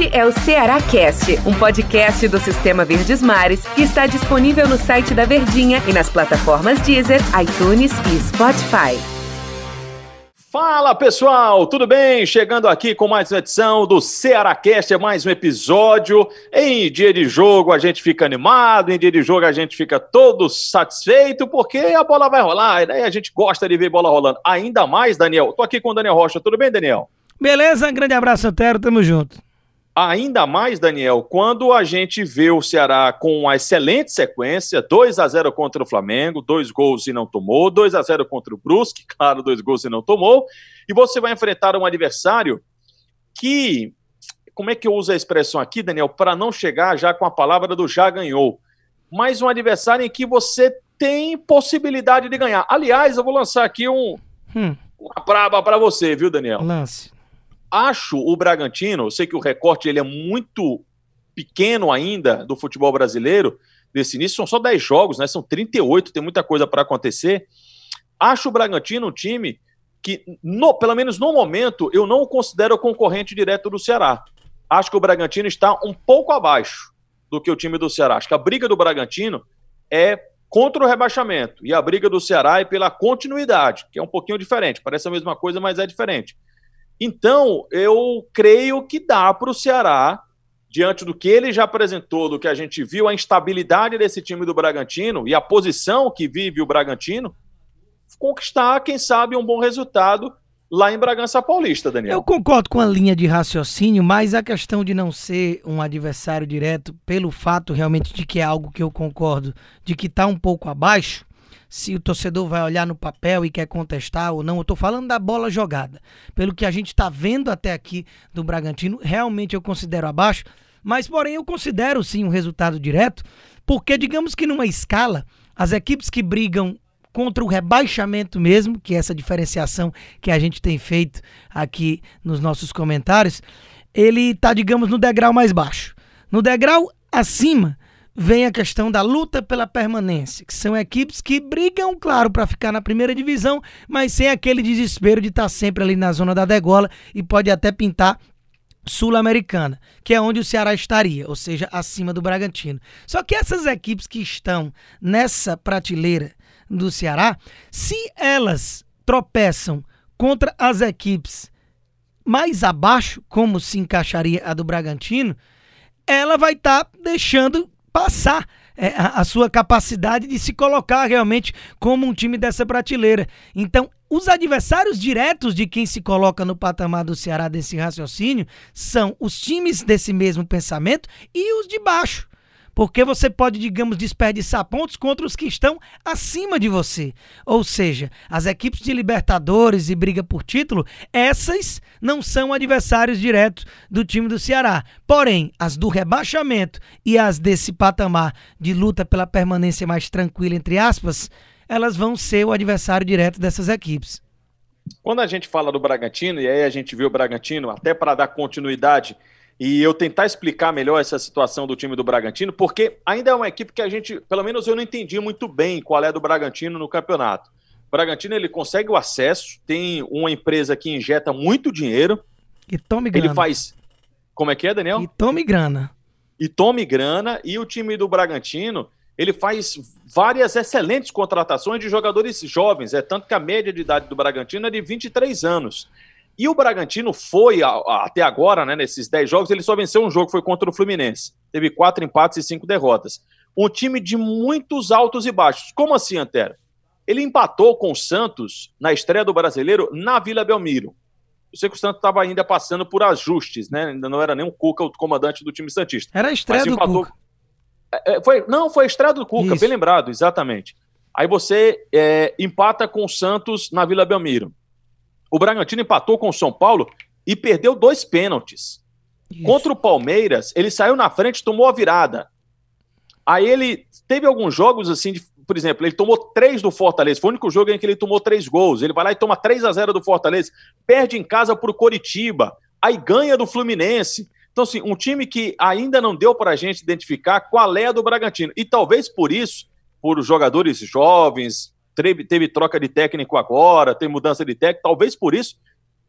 Este é o Ceará Cast, um podcast do Sistema Verdes Mares que está disponível no site da Verdinha e nas plataformas Deezer, iTunes e Spotify. Fala pessoal, tudo bem? Chegando aqui com mais uma edição do Ceará Cast, é mais um episódio. Em dia de jogo a gente fica animado, em dia de jogo a gente fica todo satisfeito, porque a bola vai rolar, e daí a gente gosta de ver bola rolando. Ainda mais, Daniel. Tô aqui com o Daniel Rocha, tudo bem, Daniel? Beleza, grande abraço, Antero, tamo junto. Ainda mais, Daniel, quando a gente vê o Ceará com uma excelente sequência, 2 a 0 contra o Flamengo, dois gols e não tomou, 2 a 0 contra o Brusque, claro, dois gols e não tomou, e você vai enfrentar um adversário que, como é que eu uso a expressão aqui, Daniel, para não chegar já com a palavra do já ganhou, mas um adversário em que você tem possibilidade de ganhar. Aliás, eu vou lançar aqui um, hum. uma braba para você, viu, Daniel? Lance acho o Bragantino, eu sei que o recorte ele é muito pequeno ainda do futebol brasileiro, desse início, são só 10 jogos, né? São 38, tem muita coisa para acontecer. Acho o Bragantino um time que, no, pelo menos no momento, eu não o considero concorrente direto do Ceará. Acho que o Bragantino está um pouco abaixo do que o time do Ceará. Acho que a briga do Bragantino é contra o rebaixamento e a briga do Ceará é pela continuidade, que é um pouquinho diferente. Parece a mesma coisa, mas é diferente. Então, eu creio que dá para o Ceará, diante do que ele já apresentou, do que a gente viu, a instabilidade desse time do Bragantino e a posição que vive o Bragantino, conquistar, quem sabe, um bom resultado lá em Bragança Paulista, Daniel. Eu concordo com a linha de raciocínio, mas a questão de não ser um adversário direto, pelo fato realmente de que é algo que eu concordo, de que está um pouco abaixo, se o torcedor vai olhar no papel e quer contestar ou não. Eu estou falando da bola jogada. Pelo que a gente está vendo até aqui do Bragantino, realmente eu considero abaixo, mas porém eu considero sim um resultado direto, porque digamos que numa escala, as equipes que brigam contra o rebaixamento mesmo, que é essa diferenciação que a gente tem feito aqui nos nossos comentários, ele está, digamos, no degrau mais baixo. No degrau acima, vem a questão da luta pela permanência, que são equipes que brigam, claro, para ficar na primeira divisão, mas sem aquele desespero de estar tá sempre ali na zona da degola e pode até pintar Sul-Americana, que é onde o Ceará estaria, ou seja, acima do Bragantino. Só que essas equipes que estão nessa prateleira do Ceará, se elas tropeçam contra as equipes mais abaixo, como se encaixaria a do Bragantino, ela vai estar tá deixando passar é, a, a, sua capacidade de se colocar realmente como um time dessa prateleira. Então, os adversários diretos de quem se coloca no patamar do Ceará desse raciocínio são os times desse mesmo pensamento e os de baixo porque você pode, digamos, desperdiçar pontos contra os que estão acima de você. Ou seja, as equipes de Libertadores e briga por título, essas não são adversários diretos do time do Ceará. Porém, as do rebaixamento e as desse patamar de luta pela permanência mais tranquila, entre aspas, elas vão ser o adversário direto dessas equipes. Quando a gente fala do Bragantino, e aí a gente viu o Bragantino, até para dar continuidade e eu tentar explicar melhor essa situação do time do Bragantino, porque ainda é uma equipe que a gente, pelo menos eu não entendi muito bem qual é do Bragantino no campeonato. O Bragantino ele consegue o acesso, tem uma empresa que injeta muito dinheiro. E tome grana. Ele faz. Como é que é, Daniel? E tome grana. E tome grana. E o time do Bragantino, ele faz várias excelentes contratações de jogadores jovens. É tanto que a média de idade do Bragantino é de 23 anos. E o Bragantino foi, até agora, né, nesses 10 jogos, ele só venceu um jogo, foi contra o Fluminense. Teve quatro empates e cinco derrotas. Um time de muitos altos e baixos. Como assim, Antero? Ele empatou com o Santos na estreia do brasileiro na Vila Belmiro. Eu sei que o Santos estava ainda passando por ajustes, né? Ainda não era nem o Cuca o comandante do time Santista. Era a estreia do empatou... Cuca. É, é, foi, não, foi a estreia do Cuca, Isso. bem lembrado, exatamente. Aí você é, empata com o Santos na Vila Belmiro. O Bragantino empatou com o São Paulo e perdeu dois pênaltis. Isso. Contra o Palmeiras, ele saiu na frente, tomou a virada. Aí ele teve alguns jogos assim, de, por exemplo, ele tomou três do Fortaleza. Foi o único jogo em que ele tomou três gols. Ele vai lá e toma 3 a 0 do Fortaleza, perde em casa para o Coritiba, aí ganha do Fluminense. Então, assim, um time que ainda não deu para a gente identificar qual é a do Bragantino. E talvez por isso, por jogadores jovens, teve, teve troca de técnico agora, tem mudança de técnico, talvez por isso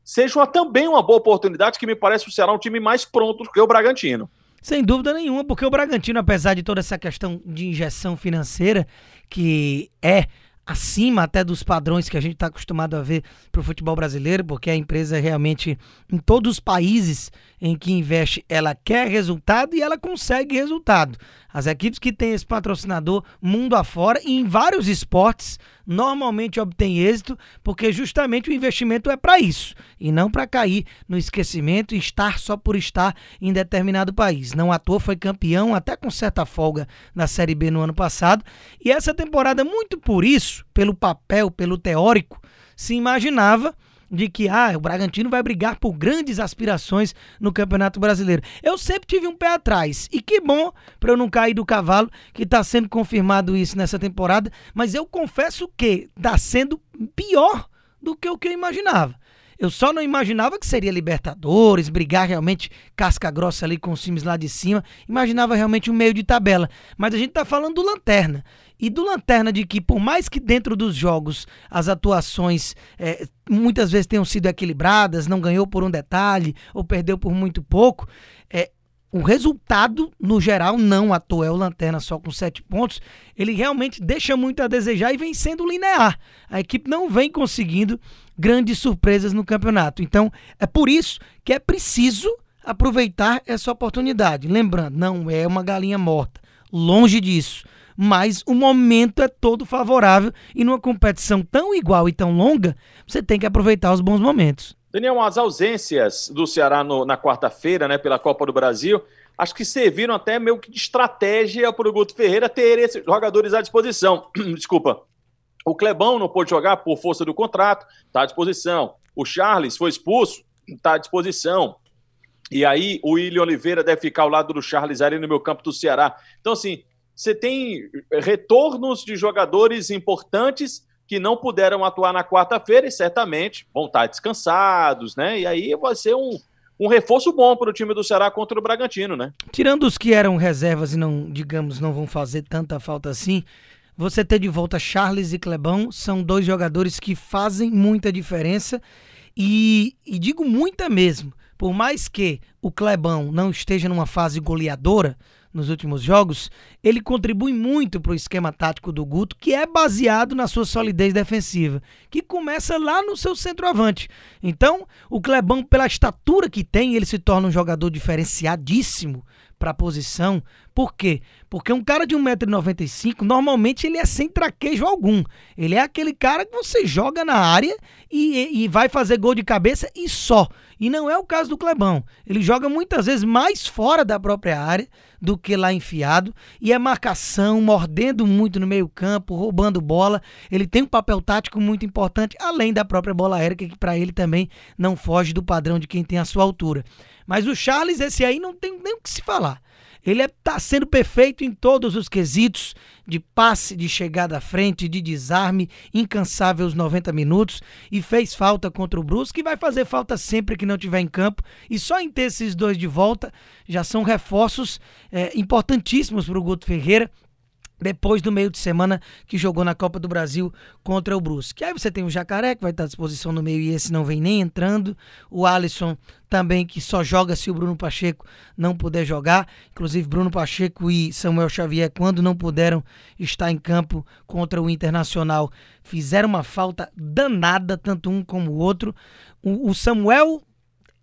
seja uma, também uma boa oportunidade, que me parece o Ceará um time mais pronto do que o Bragantino. Sem dúvida nenhuma, porque o Bragantino, apesar de toda essa questão de injeção financeira, que é acima até dos padrões que a gente está acostumado a ver para o futebol brasileiro, porque a empresa realmente, em todos os países em que investe, ela quer resultado e ela consegue resultado. As equipes que têm esse patrocinador mundo afora e em vários esportes normalmente obtêm êxito, porque justamente o investimento é para isso e não para cair no esquecimento e estar só por estar em determinado país. Não à toa foi campeão até com certa folga na Série B no ano passado e essa temporada muito por isso, pelo papel, pelo teórico, se imaginava de que ah, o Bragantino vai brigar por grandes aspirações no Campeonato Brasileiro. Eu sempre tive um pé atrás. E que bom para eu não cair do cavalo, que está sendo confirmado isso nessa temporada. Mas eu confesso que está sendo pior do que o que eu imaginava. Eu só não imaginava que seria Libertadores, brigar realmente casca grossa ali com os times lá de cima. Imaginava realmente um meio de tabela. Mas a gente tá falando do Lanterna. E do Lanterna de que, por mais que dentro dos jogos as atuações é, muitas vezes tenham sido equilibradas, não ganhou por um detalhe ou perdeu por muito pouco, é, o resultado, no geral, não à toa é o Lanterna só com sete pontos, ele realmente deixa muito a desejar e vem sendo linear. A equipe não vem conseguindo grandes surpresas no campeonato. Então, é por isso que é preciso aproveitar essa oportunidade. Lembrando, não é uma galinha morta. Longe disso mas o momento é todo favorável e numa competição tão igual e tão longa, você tem que aproveitar os bons momentos. Daniel, as ausências do Ceará no, na quarta-feira, né, pela Copa do Brasil, acho que serviram até meio que de estratégia para o Guto Ferreira ter esses jogadores à disposição. Desculpa. O Clebão não pôde jogar por força do contrato, está à disposição. O Charles foi expulso, está à disposição. E aí o William Oliveira deve ficar ao lado do Charles ali no meu campo do Ceará. Então, assim, você tem retornos de jogadores importantes que não puderam atuar na quarta-feira e certamente vão estar descansados, né? E aí vai ser um, um reforço bom para o time do Ceará contra o Bragantino, né? Tirando os que eram reservas e não, digamos, não vão fazer tanta falta assim, você ter de volta Charles e Clebão são dois jogadores que fazem muita diferença e, e digo muita mesmo. Por mais que o Clebão não esteja numa fase goleadora, nos últimos jogos, ele contribui muito para o esquema tático do Guto, que é baseado na sua solidez defensiva, que começa lá no seu centroavante. Então, o Clebão, pela estatura que tem, ele se torna um jogador diferenciadíssimo para a posição. Por quê? Porque um cara de 1,95m, normalmente ele é sem traquejo algum. Ele é aquele cara que você joga na área e, e vai fazer gol de cabeça e só. E não é o caso do Clebão. Ele joga muitas vezes mais fora da própria área do que lá enfiado. E é marcação, mordendo muito no meio-campo, roubando bola. Ele tem um papel tático muito importante, além da própria bola aérea, que para ele também não foge do padrão de quem tem a sua altura. Mas o Charles, esse aí, não tem nem o que se falar. Ele está é, sendo perfeito em todos os quesitos de passe, de chegada à frente, de desarme, incansável os 90 minutos e fez falta contra o Brusque e vai fazer falta sempre que não tiver em campo. E só em ter esses dois de volta já são reforços é, importantíssimos para o Guto Ferreira depois do meio de semana que jogou na Copa do Brasil contra o Brusque. Aí você tem o Jacaré, que vai estar à disposição no meio e esse não vem nem entrando. O Alisson também, que só joga se o Bruno Pacheco não puder jogar. Inclusive, Bruno Pacheco e Samuel Xavier, quando não puderam estar em campo contra o Internacional, fizeram uma falta danada, tanto um como o outro. O, Samuel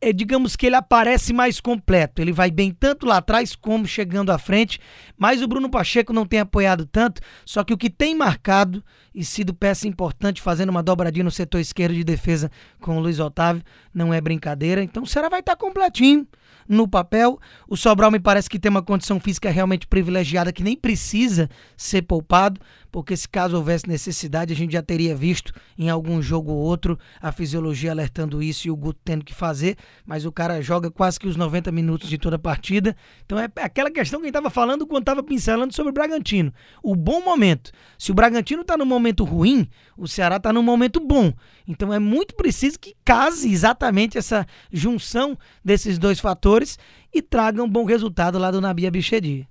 é, digamos que ele aparece mais completo. Ele vai bem tanto lá atrás como chegando à frente, mas o Bruno Pacheco não tem apoiado tanto. Só que o que tem marcado e sido peça importante, fazendo uma dobradinha no setor esquerdo de defesa com o Luiz Otávio, não é brincadeira. Então o Ceará vai estar tá completinho no papel. O Sobral me parece que tem uma condição física realmente privilegiada que nem precisa ser poupado, porque se caso houvesse necessidade, a gente já teria visto em algum jogo ou outro a fisiologia alertando isso e o Guto tendo que fazer, mas o cara joga quase que os 90 minutos de toda a partida. Então é aquela questão que a gente estava falando quando estava pincelando sobre o Bragantino. O bom momento. Se o Bragantino está no momento ruim, o Ceará está no momento bom. Então é muito preciso que case exatamente essa junção desses dois fatores e traga um bom resultado lá do Nabia Bichedi.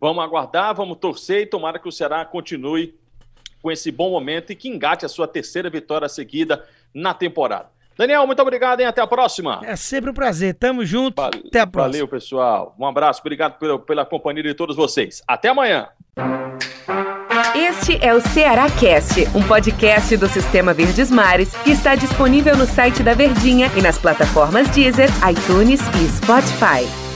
Vamos aguardar, vamos torcer e tomara que o Ceará continue com esse bom momento e que engate a sua terceira vitória seguida na temporada. Daniel, muito obrigado, hein? Até a próxima. É sempre um prazer. Tamo junto. Valeu, Até a próxima. Valeu, pessoal. Um abraço. Obrigado pela, pela companhia de todos vocês. Até amanhã. Este é o Ceará Cast, um podcast do Sistema Verdes Mares que está disponível no site da Verdinha e nas plataformas Deezer, iTunes e Spotify.